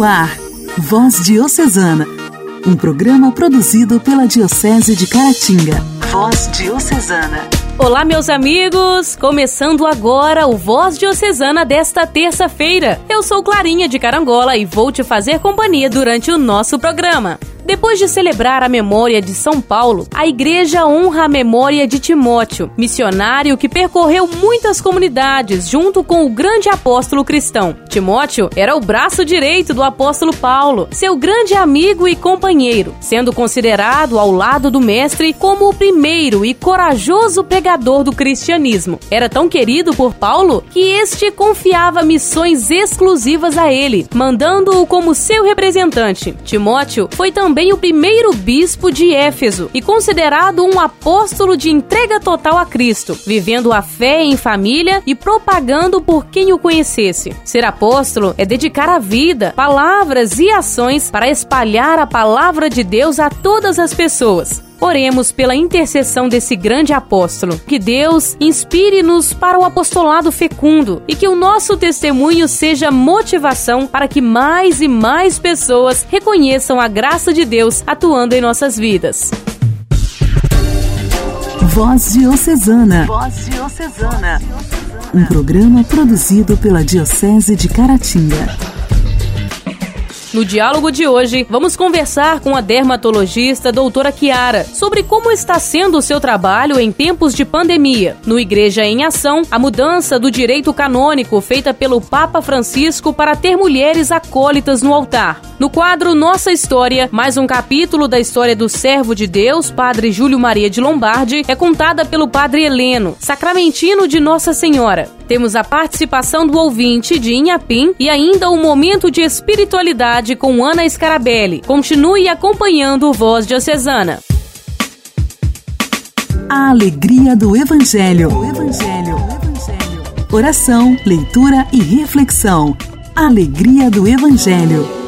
No ar, Voz Diocesana, um programa produzido pela Diocese de Caratinga. Voz Diocesana. Olá, meus amigos! Começando agora o Voz Diocesana desta terça-feira. Eu sou Clarinha de Carangola e vou te fazer companhia durante o nosso programa. Depois de celebrar a memória de São Paulo, a igreja honra a memória de Timóteo, missionário que percorreu muitas comunidades junto com o grande apóstolo cristão. Timóteo era o braço direito do apóstolo Paulo, seu grande amigo e companheiro, sendo considerado ao lado do mestre como o primeiro e corajoso pregador do cristianismo. Era tão querido por Paulo que este confiava missões exclusivas a ele, mandando-o como seu representante. Timóteo foi também também o primeiro bispo de Éfeso e considerado um apóstolo de entrega total a Cristo, vivendo a fé em família e propagando por quem o conhecesse. Ser apóstolo é dedicar a vida, palavras e ações para espalhar a palavra de Deus a todas as pessoas. Oremos pela intercessão desse grande apóstolo. Que Deus inspire-nos para o apostolado fecundo e que o nosso testemunho seja motivação para que mais e mais pessoas reconheçam a graça de Deus atuando em nossas vidas. Voz Diocesana. Voz Diocesana. Um programa produzido pela Diocese de Caratinga. No diálogo de hoje, vamos conversar com a dermatologista doutora Kiara sobre como está sendo o seu trabalho em tempos de pandemia. No Igreja em Ação, a mudança do direito canônico feita pelo Papa Francisco para ter mulheres acólitas no altar. No quadro Nossa História, mais um capítulo da história do servo de Deus, Padre Júlio Maria de Lombardi, é contada pelo Padre Heleno, sacramentino de Nossa Senhora. Temos a participação do ouvinte de Inhapim e ainda o um momento de espiritualidade com Ana Scarabelli. Continue acompanhando o Voz Diocesana. A alegria do Evangelho. Evangelho. Evangelho. Oração, leitura e reflexão. Alegria do Evangelho.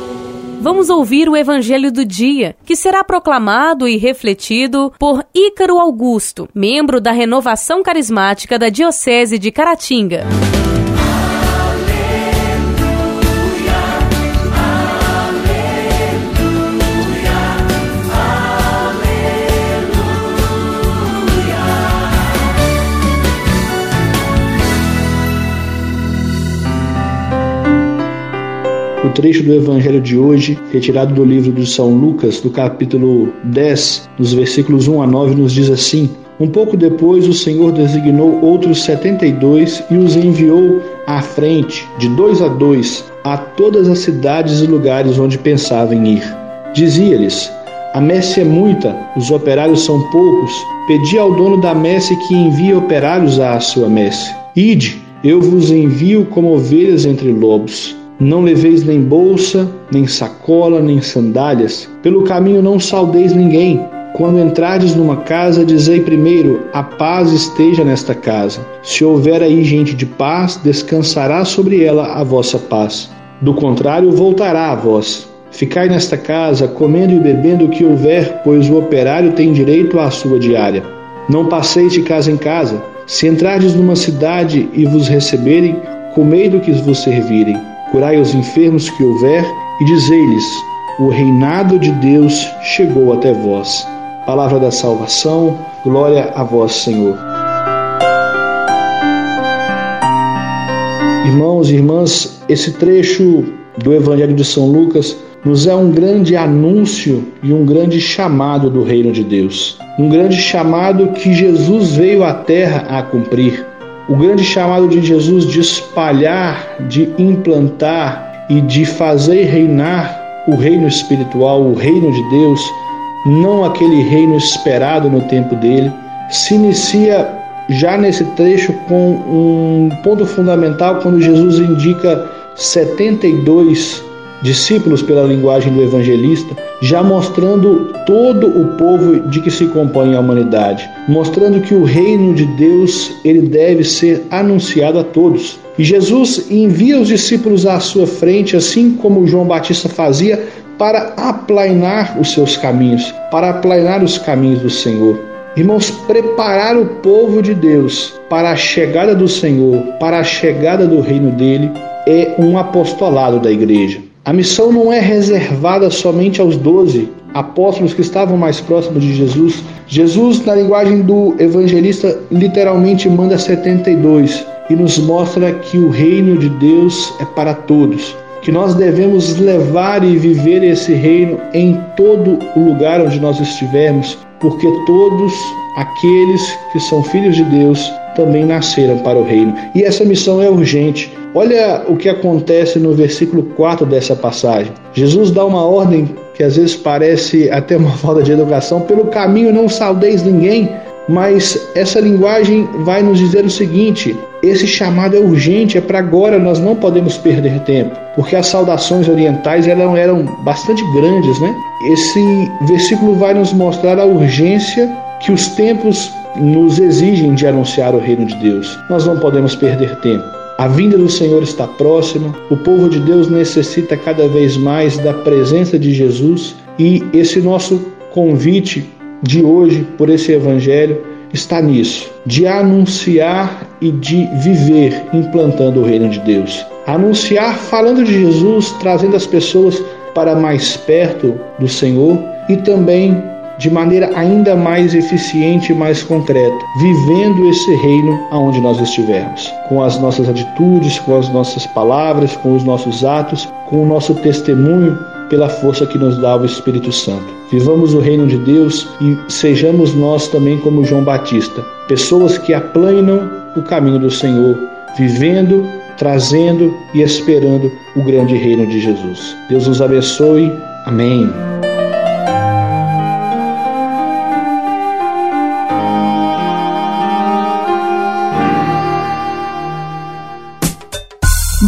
Vamos ouvir o Evangelho do dia, que será proclamado e refletido por Ícaro Augusto, membro da Renovação Carismática da Diocese de Caratinga. O trecho do Evangelho de hoje, retirado do livro de São Lucas, do capítulo 10, nos versículos 1 a 9, nos diz assim: Um pouco depois, o Senhor designou outros setenta e dois e os enviou à frente, de dois a dois, a todas as cidades e lugares onde pensava em ir. Dizia-lhes: A messe é muita, os operários são poucos. Pedi ao dono da messe que envie operários à sua messe. Ide, eu vos envio como ovelhas entre lobos. Não leveis nem bolsa, nem sacola, nem sandálias. Pelo caminho não saudeis ninguém. Quando entrardes numa casa, dizei primeiro: A paz esteja nesta casa. Se houver aí gente de paz, descansará sobre ela a vossa paz. Do contrário, voltará a vós. Ficai nesta casa, comendo e bebendo o que houver, pois o operário tem direito à sua diária. Não passeis de casa em casa. Se entrardes numa cidade e vos receberem, comei do que vos servirem curai os enfermos que houver e dizei-lhes: O reinado de Deus chegou até vós. Palavra da salvação, glória a vós, Senhor. Irmãos e irmãs, esse trecho do Evangelho de São Lucas nos é um grande anúncio e um grande chamado do reino de Deus. Um grande chamado que Jesus veio à terra a cumprir o grande chamado de Jesus de espalhar, de implantar e de fazer reinar o reino espiritual, o reino de Deus, não aquele reino esperado no tempo dele, se inicia já nesse trecho com um ponto fundamental quando Jesus indica 72 discípulos pela linguagem do evangelista, já mostrando todo o povo de que se compõe a humanidade, mostrando que o reino de Deus ele deve ser anunciado a todos. E Jesus envia os discípulos à sua frente, assim como João Batista fazia, para aplainar os seus caminhos, para aplainar os caminhos do Senhor. Irmãos, preparar o povo de Deus para a chegada do Senhor, para a chegada do reino dele, é um apostolado da igreja. A missão não é reservada somente aos doze apóstolos que estavam mais próximos de Jesus. Jesus, na linguagem do evangelista, literalmente manda 72 e nos mostra que o reino de Deus é para todos que nós devemos levar e viver esse reino em todo o lugar onde nós estivermos, porque todos aqueles que são filhos de Deus também nasceram para o reino. E essa missão é urgente. Olha o que acontece no versículo 4 dessa passagem. Jesus dá uma ordem que às vezes parece até uma falta de educação: pelo caminho não saudeis ninguém. Mas essa linguagem vai nos dizer o seguinte: esse chamado é urgente, é para agora, nós não podemos perder tempo, porque as saudações orientais eram, eram bastante grandes, né? Esse versículo vai nos mostrar a urgência que os tempos nos exigem de anunciar o reino de Deus. Nós não podemos perder tempo. A vinda do Senhor está próxima, o povo de Deus necessita cada vez mais da presença de Jesus e esse nosso convite de hoje por esse evangelho está nisso, de anunciar e de viver implantando o reino de Deus. Anunciar falando de Jesus, trazendo as pessoas para mais perto do Senhor e também de maneira ainda mais eficiente e mais concreta, vivendo esse reino aonde nós estivermos, com as nossas atitudes, com as nossas palavras, com os nossos atos, com o nosso testemunho pela força que nos dá o Espírito Santo. Vivamos o reino de Deus e sejamos nós também como João Batista, pessoas que aplanam o caminho do Senhor, vivendo, trazendo e esperando o grande reino de Jesus. Deus nos abençoe. Amém.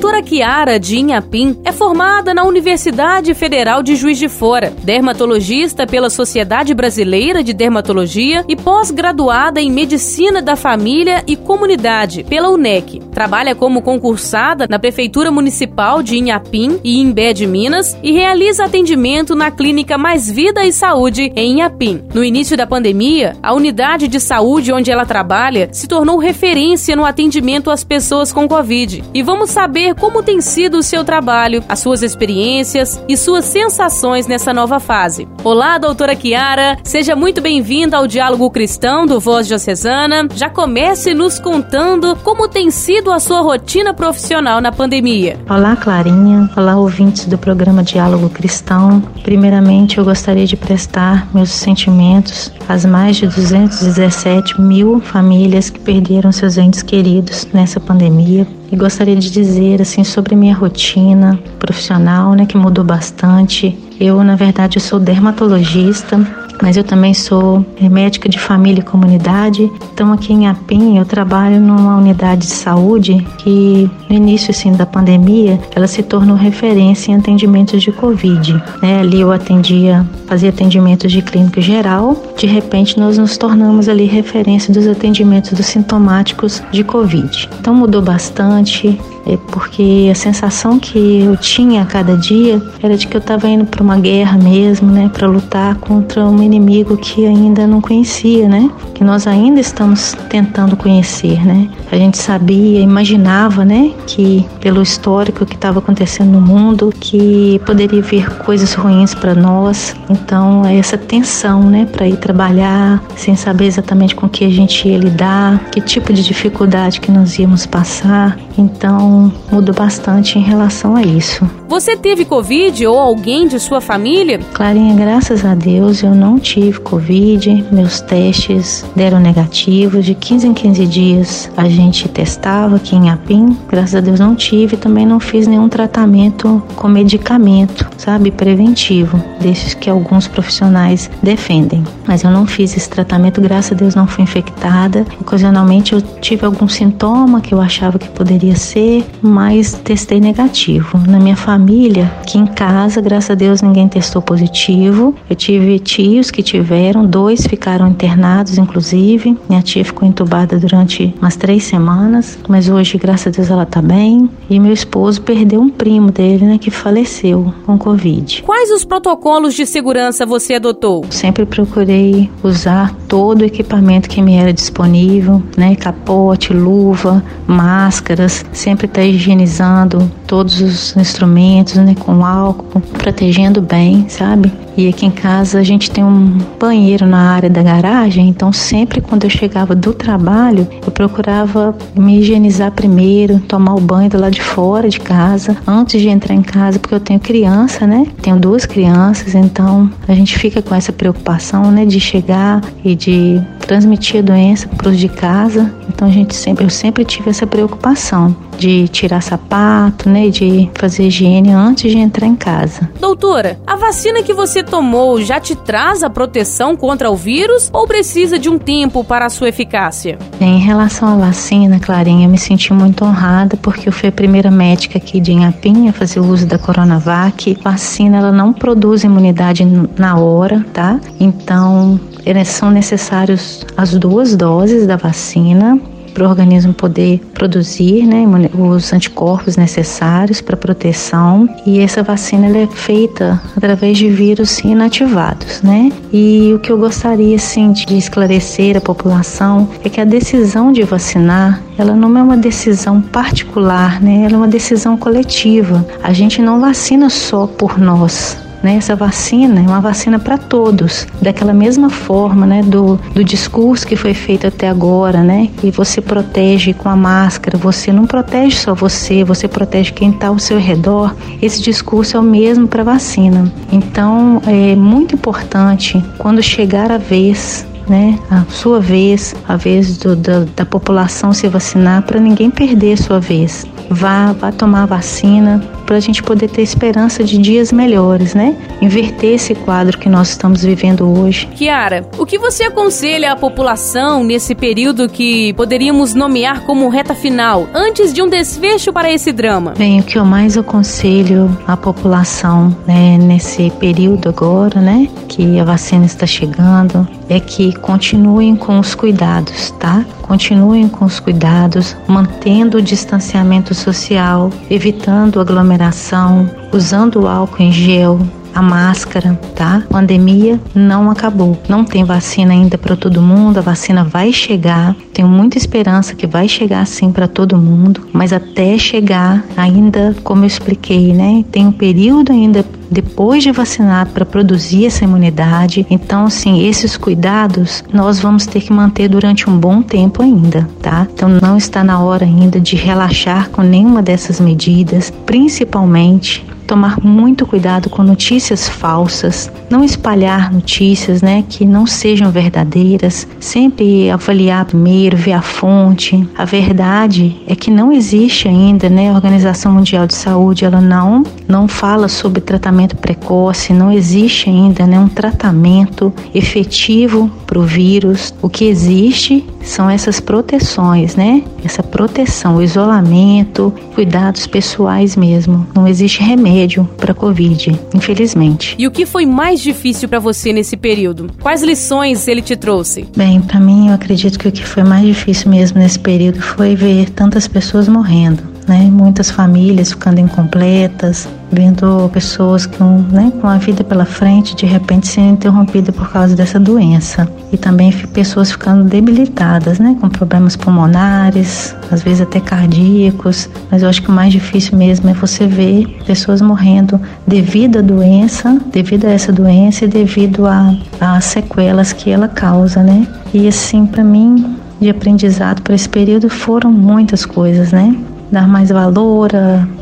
Doutora Kiara de Inhapim é formada na Universidade Federal de Juiz de Fora, dermatologista pela Sociedade Brasileira de Dermatologia e pós-graduada em Medicina da Família e Comunidade pela UNEC. Trabalha como concursada na Prefeitura Municipal de Inhapim e Imbé de Minas e realiza atendimento na Clínica Mais Vida e Saúde em Inhapim. No início da pandemia, a unidade de saúde onde ela trabalha se tornou referência no atendimento às pessoas com Covid. E vamos saber saber como tem sido o seu trabalho, as suas experiências e suas sensações nessa nova fase. Olá, doutora Kiara, seja muito bem-vinda ao Diálogo Cristão do Voz Diocesana. Já comece nos contando como tem sido a sua rotina profissional na pandemia. Olá, Clarinha. Olá, ouvintes do programa Diálogo Cristão. Primeiramente, eu gostaria de prestar meus sentimentos às mais de 217 mil famílias que perderam seus entes queridos nessa pandemia e gostaria de dizer assim sobre minha rotina profissional, né, que mudou bastante. Eu, na verdade, sou dermatologista, mas eu também sou médica de família e comunidade. Então aqui em Apim eu trabalho numa unidade de saúde que no início assim da pandemia ela se tornou referência em atendimentos de Covid. Né? Ali eu atendia, fazia atendimentos de clínica geral. De repente nós nos tornamos ali referência dos atendimentos dos sintomáticos de Covid. Então mudou bastante é porque a sensação que eu tinha a cada dia era de que eu estava indo para uma guerra mesmo, né, para lutar contra um inimigo que ainda não conhecia, né, que nós ainda estamos tentando conhecer, né. A gente sabia, imaginava, né, que pelo histórico que estava acontecendo no mundo, que poderia vir coisas ruins para nós. Então, é essa tensão, né, para ir trabalhar sem saber exatamente com que a gente ia lidar, que tipo de dificuldade que nós íamos passar. Então, mudou bastante em relação a isso. Você teve Covid ou alguém de sua família? Clarinha, graças a Deus eu não tive Covid. Meus testes deram negativos. De 15 em 15 dias a gente testava aqui em Apim. Graças a Deus não tive. Também não fiz nenhum tratamento com medicamento, sabe, preventivo, desses que alguns profissionais defendem. Mas eu não fiz esse tratamento. Graças a Deus não fui infectada. Ocasionalmente eu tive algum sintoma que eu achava que poderia ser mas testei negativo. Na minha família, aqui em casa, graças a Deus, ninguém testou positivo. Eu tive tios que tiveram, dois ficaram internados, inclusive. Minha tia ficou entubada durante umas três semanas, mas hoje, graças a Deus, ela tá bem. E meu esposo perdeu um primo dele, né, que faleceu com Covid. Quais os protocolos de segurança você adotou? Sempre procurei usar todo o equipamento que me era disponível, né, capote, luva, máscaras, sempre estar tá higienizando todos os instrumentos, né, com álcool, protegendo bem, sabe? E aqui em casa a gente tem um banheiro na área da garagem, então sempre quando eu chegava do trabalho, eu procurava me higienizar primeiro, tomar o banho do lado de fora de casa, antes de entrar em casa, porque eu tenho criança, né? Tenho duas crianças, então a gente fica com essa preocupação, né, de chegar e de transmitir a doença para os de casa. Então a gente sempre, eu sempre tive essa preocupação de tirar sapato, né, de fazer higiene antes de entrar em casa. Doutora, a vacina que você tomou já te traz a proteção contra o vírus ou precisa de um tempo para a sua eficácia? Em relação à vacina, Clarinha, eu me senti muito honrada porque eu fui a primeira médica aqui de Inhapim a fazer o uso da Coronavac. A vacina ela não produz imunidade na hora, tá? Então, são necessários as duas doses da vacina para o organismo poder produzir né, os anticorpos necessários para proteção. E essa vacina é feita através de vírus inativados. Né? E o que eu gostaria assim, de esclarecer à população é que a decisão de vacinar ela não é uma decisão particular, né? ela é uma decisão coletiva. A gente não vacina só por nós, né? Essa vacina é uma vacina para todos, daquela mesma forma, né? Do, do discurso que foi feito até agora, né? E você protege com a máscara, você não protege só você, você protege quem está ao seu redor. Esse discurso é o mesmo para vacina. Então, é muito importante quando chegar a vez né, a sua vez, a vez do, da, da população se vacinar, para ninguém perder sua vez. Vá, vá tomar a vacina, para a gente poder ter esperança de dias melhores, né? Inverter esse quadro que nós estamos vivendo hoje. Kiara, o que você aconselha à população nesse período que poderíamos nomear como reta final, antes de um desfecho para esse drama? Bem, o que eu mais aconselho à população né, nesse período agora, né, que a vacina está chegando, é que continuem com os cuidados, tá? Continuem com os cuidados, mantendo o distanciamento social, evitando aglomeração, usando álcool em gel, a máscara, tá? A pandemia não acabou. Não tem vacina ainda para todo mundo, a vacina vai chegar. Tenho muita esperança que vai chegar sim para todo mundo, mas até chegar, ainda, como eu expliquei, né? Tem um período ainda depois de vacinado para produzir essa imunidade. Então, assim, esses cuidados nós vamos ter que manter durante um bom tempo ainda, tá? Então, não está na hora ainda de relaxar com nenhuma dessas medidas, principalmente tomar muito cuidado com notícias falsas, não espalhar notícias, né, que não sejam verdadeiras, sempre avaliar primeiro, ver a fonte. A verdade é que não existe ainda, né, a Organização Mundial de Saúde, ela não não fala sobre tratamento precoce, não existe ainda, né, um tratamento efetivo para o vírus. O que existe são essas proteções, né? Essa proteção, o isolamento, cuidados pessoais mesmo. Não existe remédio para Covid, infelizmente. E o que foi mais difícil para você nesse período? Quais lições ele te trouxe? Bem, para mim, eu acredito que o que foi mais difícil mesmo nesse período foi ver tantas pessoas morrendo né? Muitas famílias ficando incompletas, vendo pessoas com, né, com a vida pela frente de repente sendo interrompida por causa dessa doença. E também pessoas ficando debilitadas, né, com problemas pulmonares, às vezes até cardíacos. Mas eu acho que o mais difícil mesmo é você ver pessoas morrendo devido à doença, devido a essa doença e devido às sequelas que ela causa, né? E assim, para mim, de aprendizado para esse período foram muitas coisas, né? Dar mais valor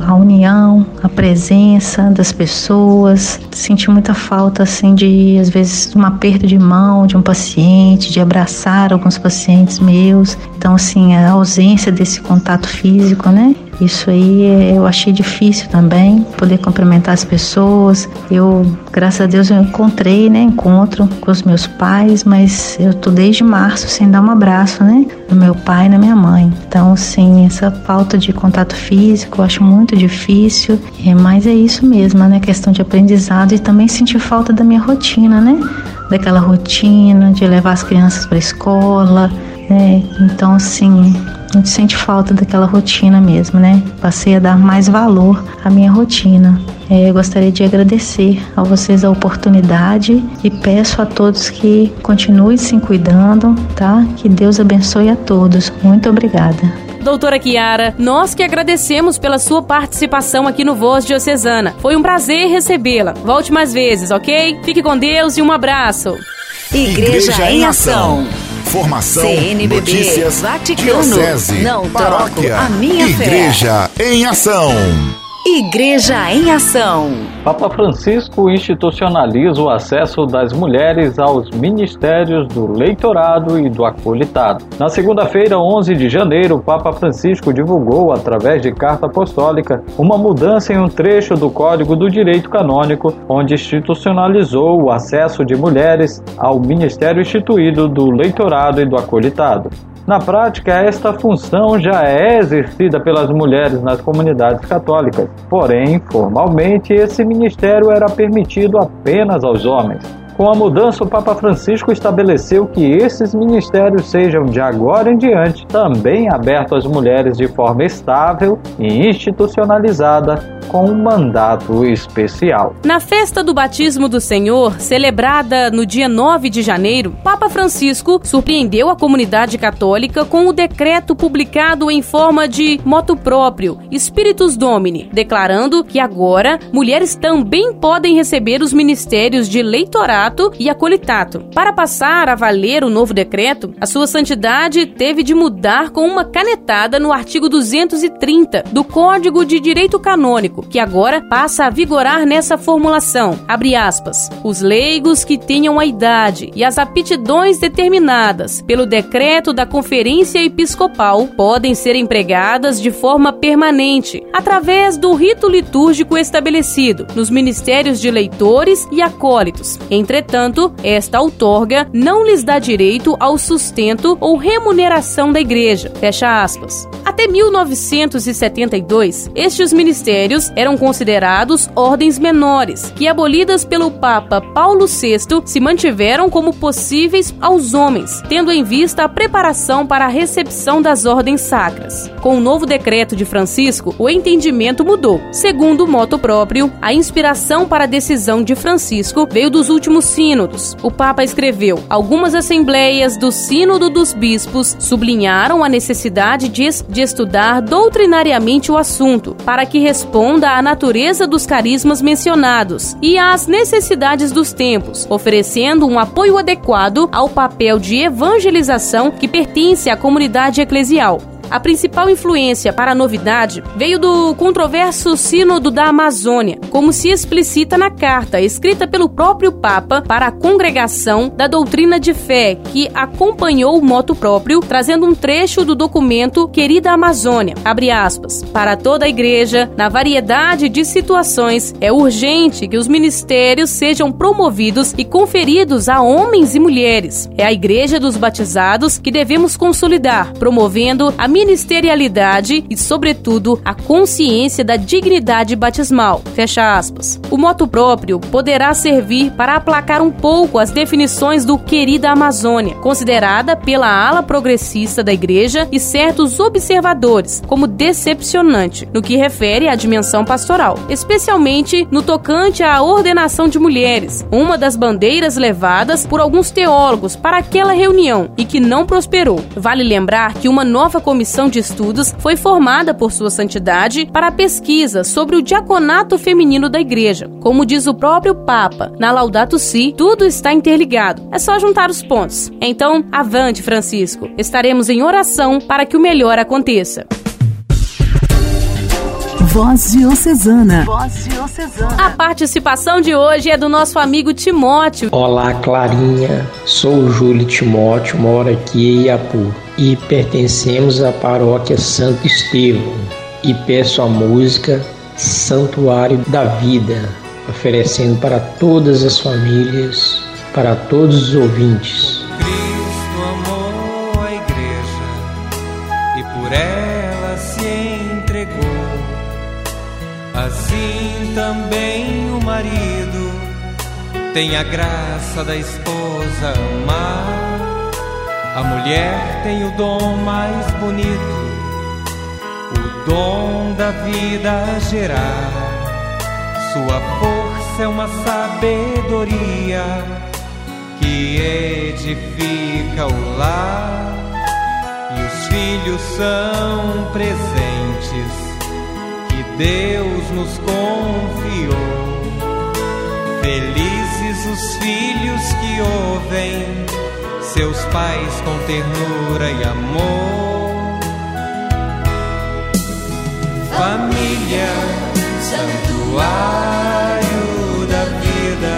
à, união, à presença das pessoas. Senti muita falta, assim, de, às vezes, um aperto de mão de um paciente, de abraçar alguns pacientes meus. Então, assim, a ausência desse contato físico, né? Isso aí é, eu achei difícil também, poder cumprimentar as pessoas. Eu, graças a Deus, eu encontrei, né, encontro com os meus pais, mas eu tô desde março sem dar um abraço, né, no meu pai e na minha mãe. Então, sim, essa falta de contato físico eu acho muito difícil, é, mas é isso mesmo, né, questão de aprendizado e também sentir falta da minha rotina, né, daquela rotina de levar as crianças para a escola, né? Então, assim, a gente sente falta daquela rotina mesmo, né? Passei a dar mais valor à minha rotina. É, eu gostaria de agradecer a vocês a oportunidade e peço a todos que continuem se cuidando, tá? Que Deus abençoe a todos. Muito obrigada. Doutora Kiara, nós que agradecemos pela sua participação aqui no Voz Diocesana. Foi um prazer recebê-la. Volte mais vezes, ok? Fique com Deus e um abraço. Igreja, Igreja em Ação. Formação, CNBB, notícias, Vaticano, diocese, não paróquia, troco a minha Igreja fé. em Ação. Igreja em Ação. Papa Francisco institucionaliza o acesso das mulheres aos ministérios do leitorado e do acolitado. Na segunda-feira, 11 de janeiro, o Papa Francisco divulgou, através de carta apostólica, uma mudança em um trecho do Código do Direito Canônico, onde institucionalizou o acesso de mulheres ao ministério instituído do leitorado e do acolitado. Na prática, esta função já é exercida pelas mulheres nas comunidades católicas, porém, formalmente, esse ministério era permitido apenas aos homens. Com a mudança, o Papa Francisco estabeleceu que esses ministérios sejam de agora em diante também abertos às mulheres de forma estável e institucionalizada com um mandato especial. Na festa do batismo do Senhor, celebrada no dia 9 de janeiro, Papa Francisco surpreendeu a comunidade católica com o decreto publicado em forma de moto próprio, Spiritus Domini, declarando que agora mulheres também podem receber os ministérios de e acolitato. Para passar a valer o novo decreto, a sua santidade teve de mudar com uma canetada no artigo 230 do Código de Direito Canônico que agora passa a vigorar nessa formulação. Abre aspas. Os leigos que tenham a idade e as aptidões determinadas pelo decreto da Conferência Episcopal podem ser empregadas de forma permanente, através do rito litúrgico estabelecido nos ministérios de leitores e acólitos. Entretanto, esta outorga não lhes dá direito ao sustento ou remuneração da igreja. Fecha aspas. Até 1972, estes ministérios eram considerados ordens menores, que abolidas pelo Papa Paulo VI se mantiveram como possíveis aos homens, tendo em vista a preparação para a recepção das ordens sacras. Com o novo decreto de Francisco, o entendimento mudou. Segundo o moto próprio, a inspiração para a decisão de Francisco veio dos últimos sínodos. O Papa escreveu: algumas assembleias do Sínodo dos Bispos sublinharam a necessidade de, de estudar doutrinariamente o assunto, para que responda à natureza dos carismas mencionados e às necessidades dos tempos, oferecendo um apoio adequado ao papel de evangelização que pertence à comunidade eclesial. A principal influência para a novidade veio do controverso Sínodo da Amazônia, como se explicita na carta escrita pelo próprio Papa para a congregação da doutrina de fé, que acompanhou o moto próprio, trazendo um trecho do documento Querida Amazônia. Abre aspas. Para toda a igreja, na variedade de situações, é urgente que os ministérios sejam promovidos e conferidos a homens e mulheres. É a igreja dos batizados que devemos consolidar, promovendo a ministerialidade e, sobretudo, a consciência da dignidade batismal. Fecha aspas. O moto próprio poderá servir para aplacar um pouco as definições do querida Amazônia, considerada pela ala progressista da igreja e certos observadores como decepcionante no que refere à dimensão pastoral, especialmente no tocante à ordenação de mulheres, uma das bandeiras levadas por alguns teólogos para aquela reunião e que não prosperou. Vale lembrar que uma nova comissão comissão de estudos foi formada por Sua Santidade para a pesquisa sobre o diaconato feminino da Igreja. Como diz o próprio Papa na Laudato Si, tudo está interligado. É só juntar os pontos. Então, avante, Francisco. Estaremos em oração para que o melhor aconteça. Voz Diocesana. Voz Diocesana. A participação de hoje é do nosso amigo Timóteo. Olá, Clarinha. Sou o Júlio Timóteo, moro aqui em Iapu e pertencemos à paróquia Santo Estevão. e peço a música Santuário da Vida, oferecendo para todas as famílias, para todos os ouvintes. Cristo amou a igreja e por ela se entregou. Assim também o marido tem a graça da esposa amar. A mulher tem o dom mais bonito dom da vida gerar. Sua força é uma sabedoria que edifica o lar. E os filhos são presentes que Deus nos confiou. Felizes os filhos que ouvem seus pais com ternura e amor família, santuário da vida.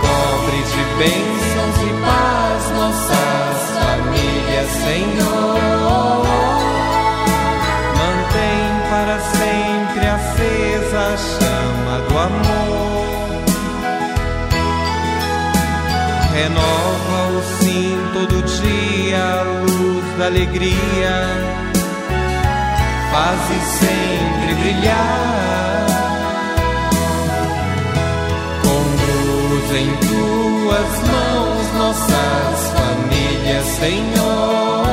Cobre de bênçãos e paz nossas famílias, Senhor. Renova o sim todo dia da alegria, faze sempre brilhar. Conduz em tuas mãos nossas famílias, Senhor.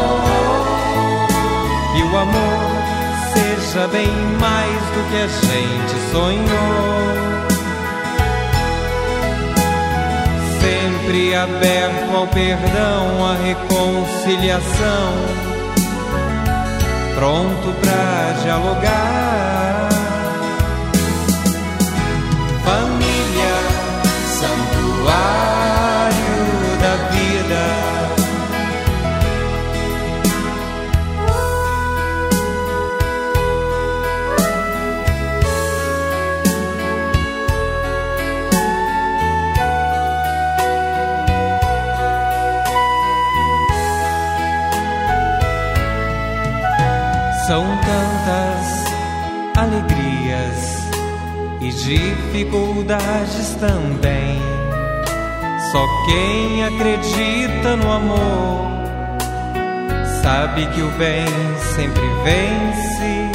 E o amor seja bem mais do que a gente sonhou. Sempre aberto ao perdão, à reconciliação, pronto para dialogar. Dificuldades também. Só quem acredita no amor sabe que o bem sempre vence,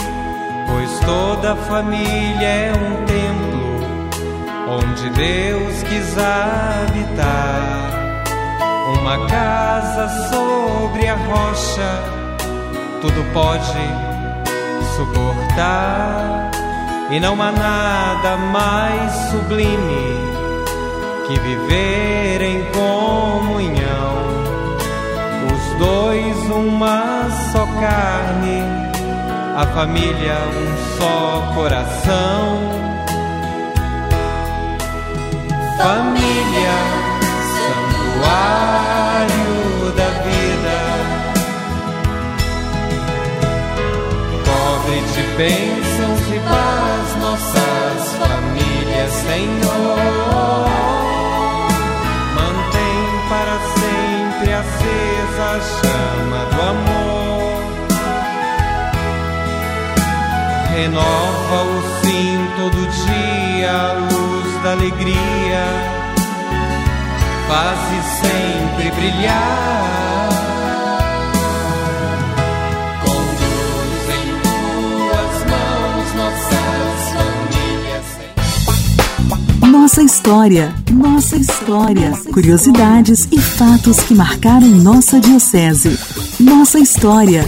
pois toda família é um templo onde Deus quis habitar. Uma casa sobre a rocha tudo pode suportar, e não há nada mais sublime que viver em comunhão. Os dois, uma só carne, a família, um só coração. Família, santuário da de bênçãos paz nossas famílias, Senhor. Mantém para sempre acesa a chama do amor. Renova o sim todo dia, a luz da alegria. Faze sempre brilhar Nossa história, nossa história, curiosidades e fatos que marcaram nossa diocese. Nossa história.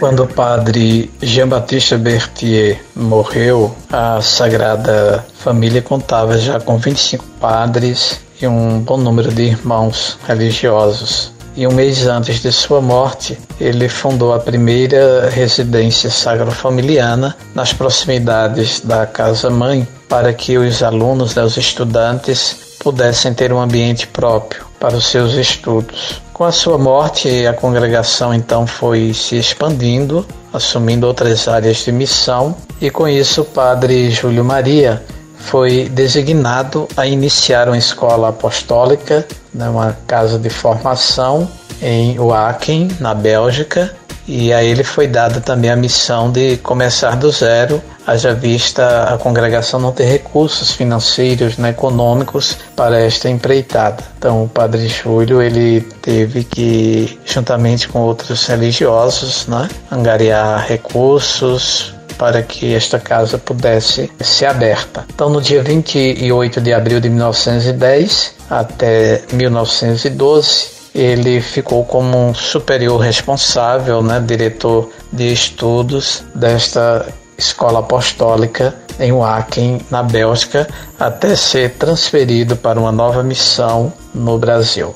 Quando o padre Jean-Baptiste Berthier morreu, a Sagrada Família contava já com 25 padres e um bom número de irmãos religiosos e um mês antes de sua morte, ele fundou a primeira residência sagrofamiliana nas proximidades da casa-mãe para que os alunos, né, os estudantes, pudessem ter um ambiente próprio para os seus estudos. Com a sua morte, a congregação então foi se expandindo, assumindo outras áreas de missão, e com isso o padre Júlio Maria foi designado a iniciar uma escola apostólica, né, uma casa de formação em Wacken, na Bélgica, e a ele foi dada também a missão de começar do zero, haja vista a congregação não ter recursos financeiros, né, econômicos para esta empreitada. Então o Padre Júlio ele teve que, juntamente com outros religiosos, né, angariar recursos para que esta casa pudesse ser aberta. Então no dia 28 de abril de 1910 até 1912 ele ficou como um superior responsável, né, diretor de estudos desta escola apostólica em Wacken, na Bélgica, até ser transferido para uma nova missão no Brasil.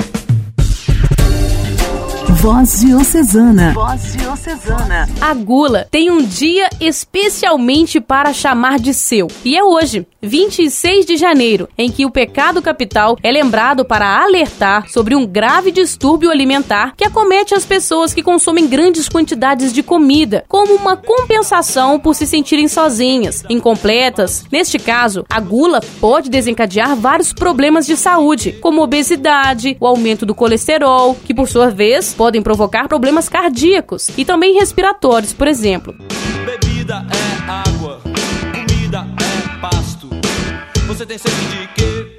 Voz Diocesana. Voz Diocesana. A gula tem um dia especialmente para chamar de seu. E é hoje, 26 de janeiro, em que o pecado capital é lembrado para alertar sobre um grave distúrbio alimentar que acomete as pessoas que consomem grandes quantidades de comida, como uma compensação por se sentirem sozinhas, incompletas. Neste caso, a gula pode desencadear vários problemas de saúde, como obesidade, o aumento do colesterol, que por sua vez pode podem provocar problemas cardíacos e também respiratórios, por exemplo. Bebida Você tem sede de quê?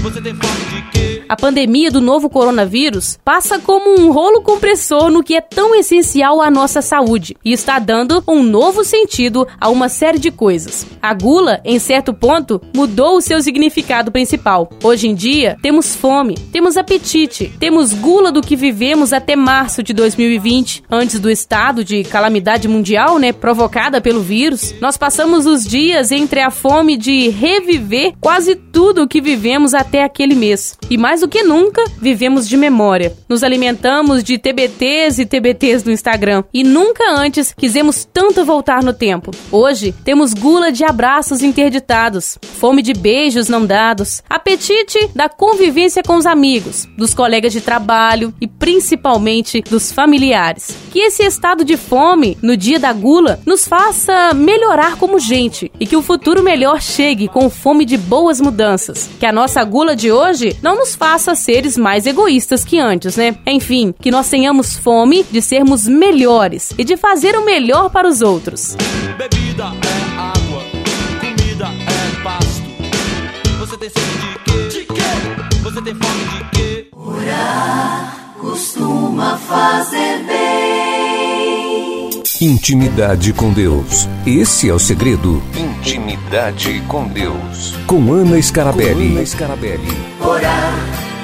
Você tem fome de quê? A pandemia do novo coronavírus passa como um rolo compressor no que é tão essencial à nossa saúde e está dando um novo sentido a uma série de coisas. A gula, em certo ponto, mudou o seu significado principal. Hoje em dia, temos fome, temos apetite, temos gula do que vivemos até março de 2020, antes do estado de calamidade mundial, né, provocada pelo vírus. Nós passamos os dias entre a fome de reviver quase tudo o que vivemos até até aquele mês. E mais do que nunca, vivemos de memória. Nos alimentamos de TBTs e TBTs no Instagram. E nunca antes quisemos tanto voltar no tempo. Hoje, temos gula de abraços interditados, fome de beijos não dados, apetite da convivência com os amigos, dos colegas de trabalho e principalmente dos familiares. Que esse estado de fome no dia da gula nos faça melhorar como gente e que o futuro melhor chegue com fome de boas mudanças. Que a nossa gula de hoje não nos faça seres mais egoístas que antes, né? Enfim, que nós tenhamos fome de sermos melhores e de fazer o melhor para os outros. Bebida é água, comida é pasto. Você tem sede de quê? De quê? Você tem fome de quê? Orar costuma fazer bem. Intimidade com Deus. Esse é o segredo. Intimidade com Deus. Com Ana Scarabelli. Com Ana Scarabelli.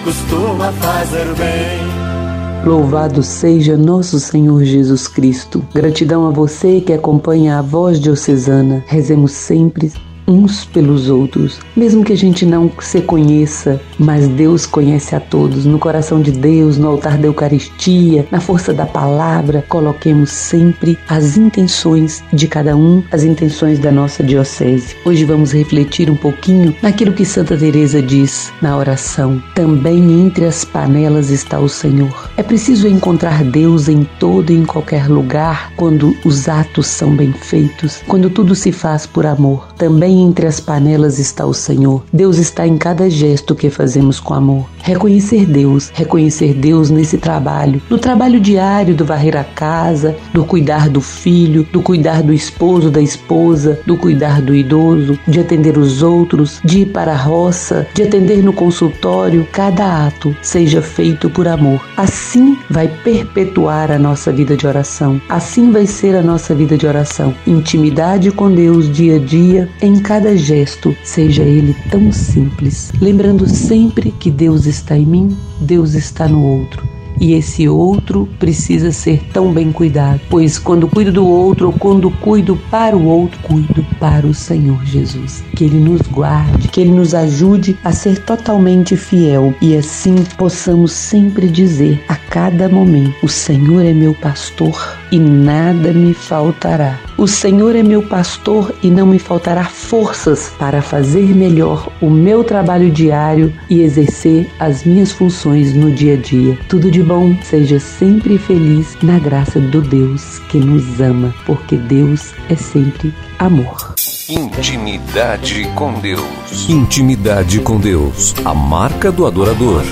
Costuma fazer bem. Louvado seja nosso Senhor Jesus Cristo. Gratidão a você que acompanha a voz diocesana. Rezemos sempre uns pelos outros, mesmo que a gente não se conheça, mas Deus conhece a todos. No coração de Deus, no altar da Eucaristia, na força da palavra, coloquemos sempre as intenções de cada um, as intenções da nossa diocese. Hoje vamos refletir um pouquinho naquilo que Santa Teresa diz na oração. Também entre as panelas está o Senhor. É preciso encontrar Deus em todo e em qualquer lugar quando os atos são bem feitos, quando tudo se faz por amor. Também entre as panelas está o Senhor. Deus está em cada gesto que fazemos com amor. Reconhecer Deus, reconhecer Deus nesse trabalho, no trabalho diário do varrer a casa, do cuidar do filho, do cuidar do esposo, da esposa, do cuidar do idoso, de atender os outros, de ir para a roça, de atender no consultório. Cada ato seja feito por amor. Assim vai perpetuar a nossa vida de oração. Assim vai ser a nossa vida de oração. Intimidade com Deus dia a dia em cada gesto, seja ele tão simples, lembrando sempre que Deus está em mim, Deus está no outro e esse outro precisa ser tão bem cuidado, pois quando cuido do outro ou quando cuido para o outro, cuido para o Senhor Jesus. Que Ele nos guarde, que Ele nos ajude a ser totalmente fiel e assim possamos sempre dizer a cada momento: O Senhor é meu pastor e nada me faltará. O Senhor é meu pastor e não me faltará forças para fazer melhor o meu trabalho diário e exercer as minhas funções no dia a dia. Tudo de bom, seja sempre feliz na graça do Deus que nos ama, porque Deus é sempre amor. Intimidade com Deus. Intimidade com Deus. A marca do adorador.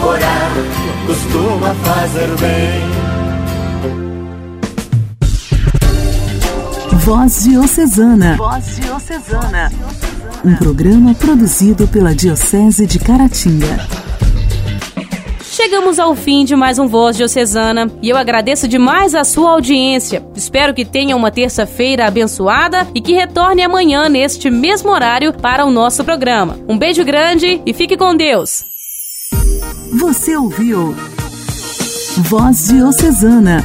Orar costuma fazer bem. Voz Diocesana. Voz Diocesana. Um programa produzido pela Diocese de Caratinga. Chegamos ao fim de mais um Voz Diocesana e eu agradeço demais a sua audiência. Espero que tenha uma terça-feira abençoada e que retorne amanhã neste mesmo horário para o nosso programa. Um beijo grande e fique com Deus. Você ouviu Voz Diocesana,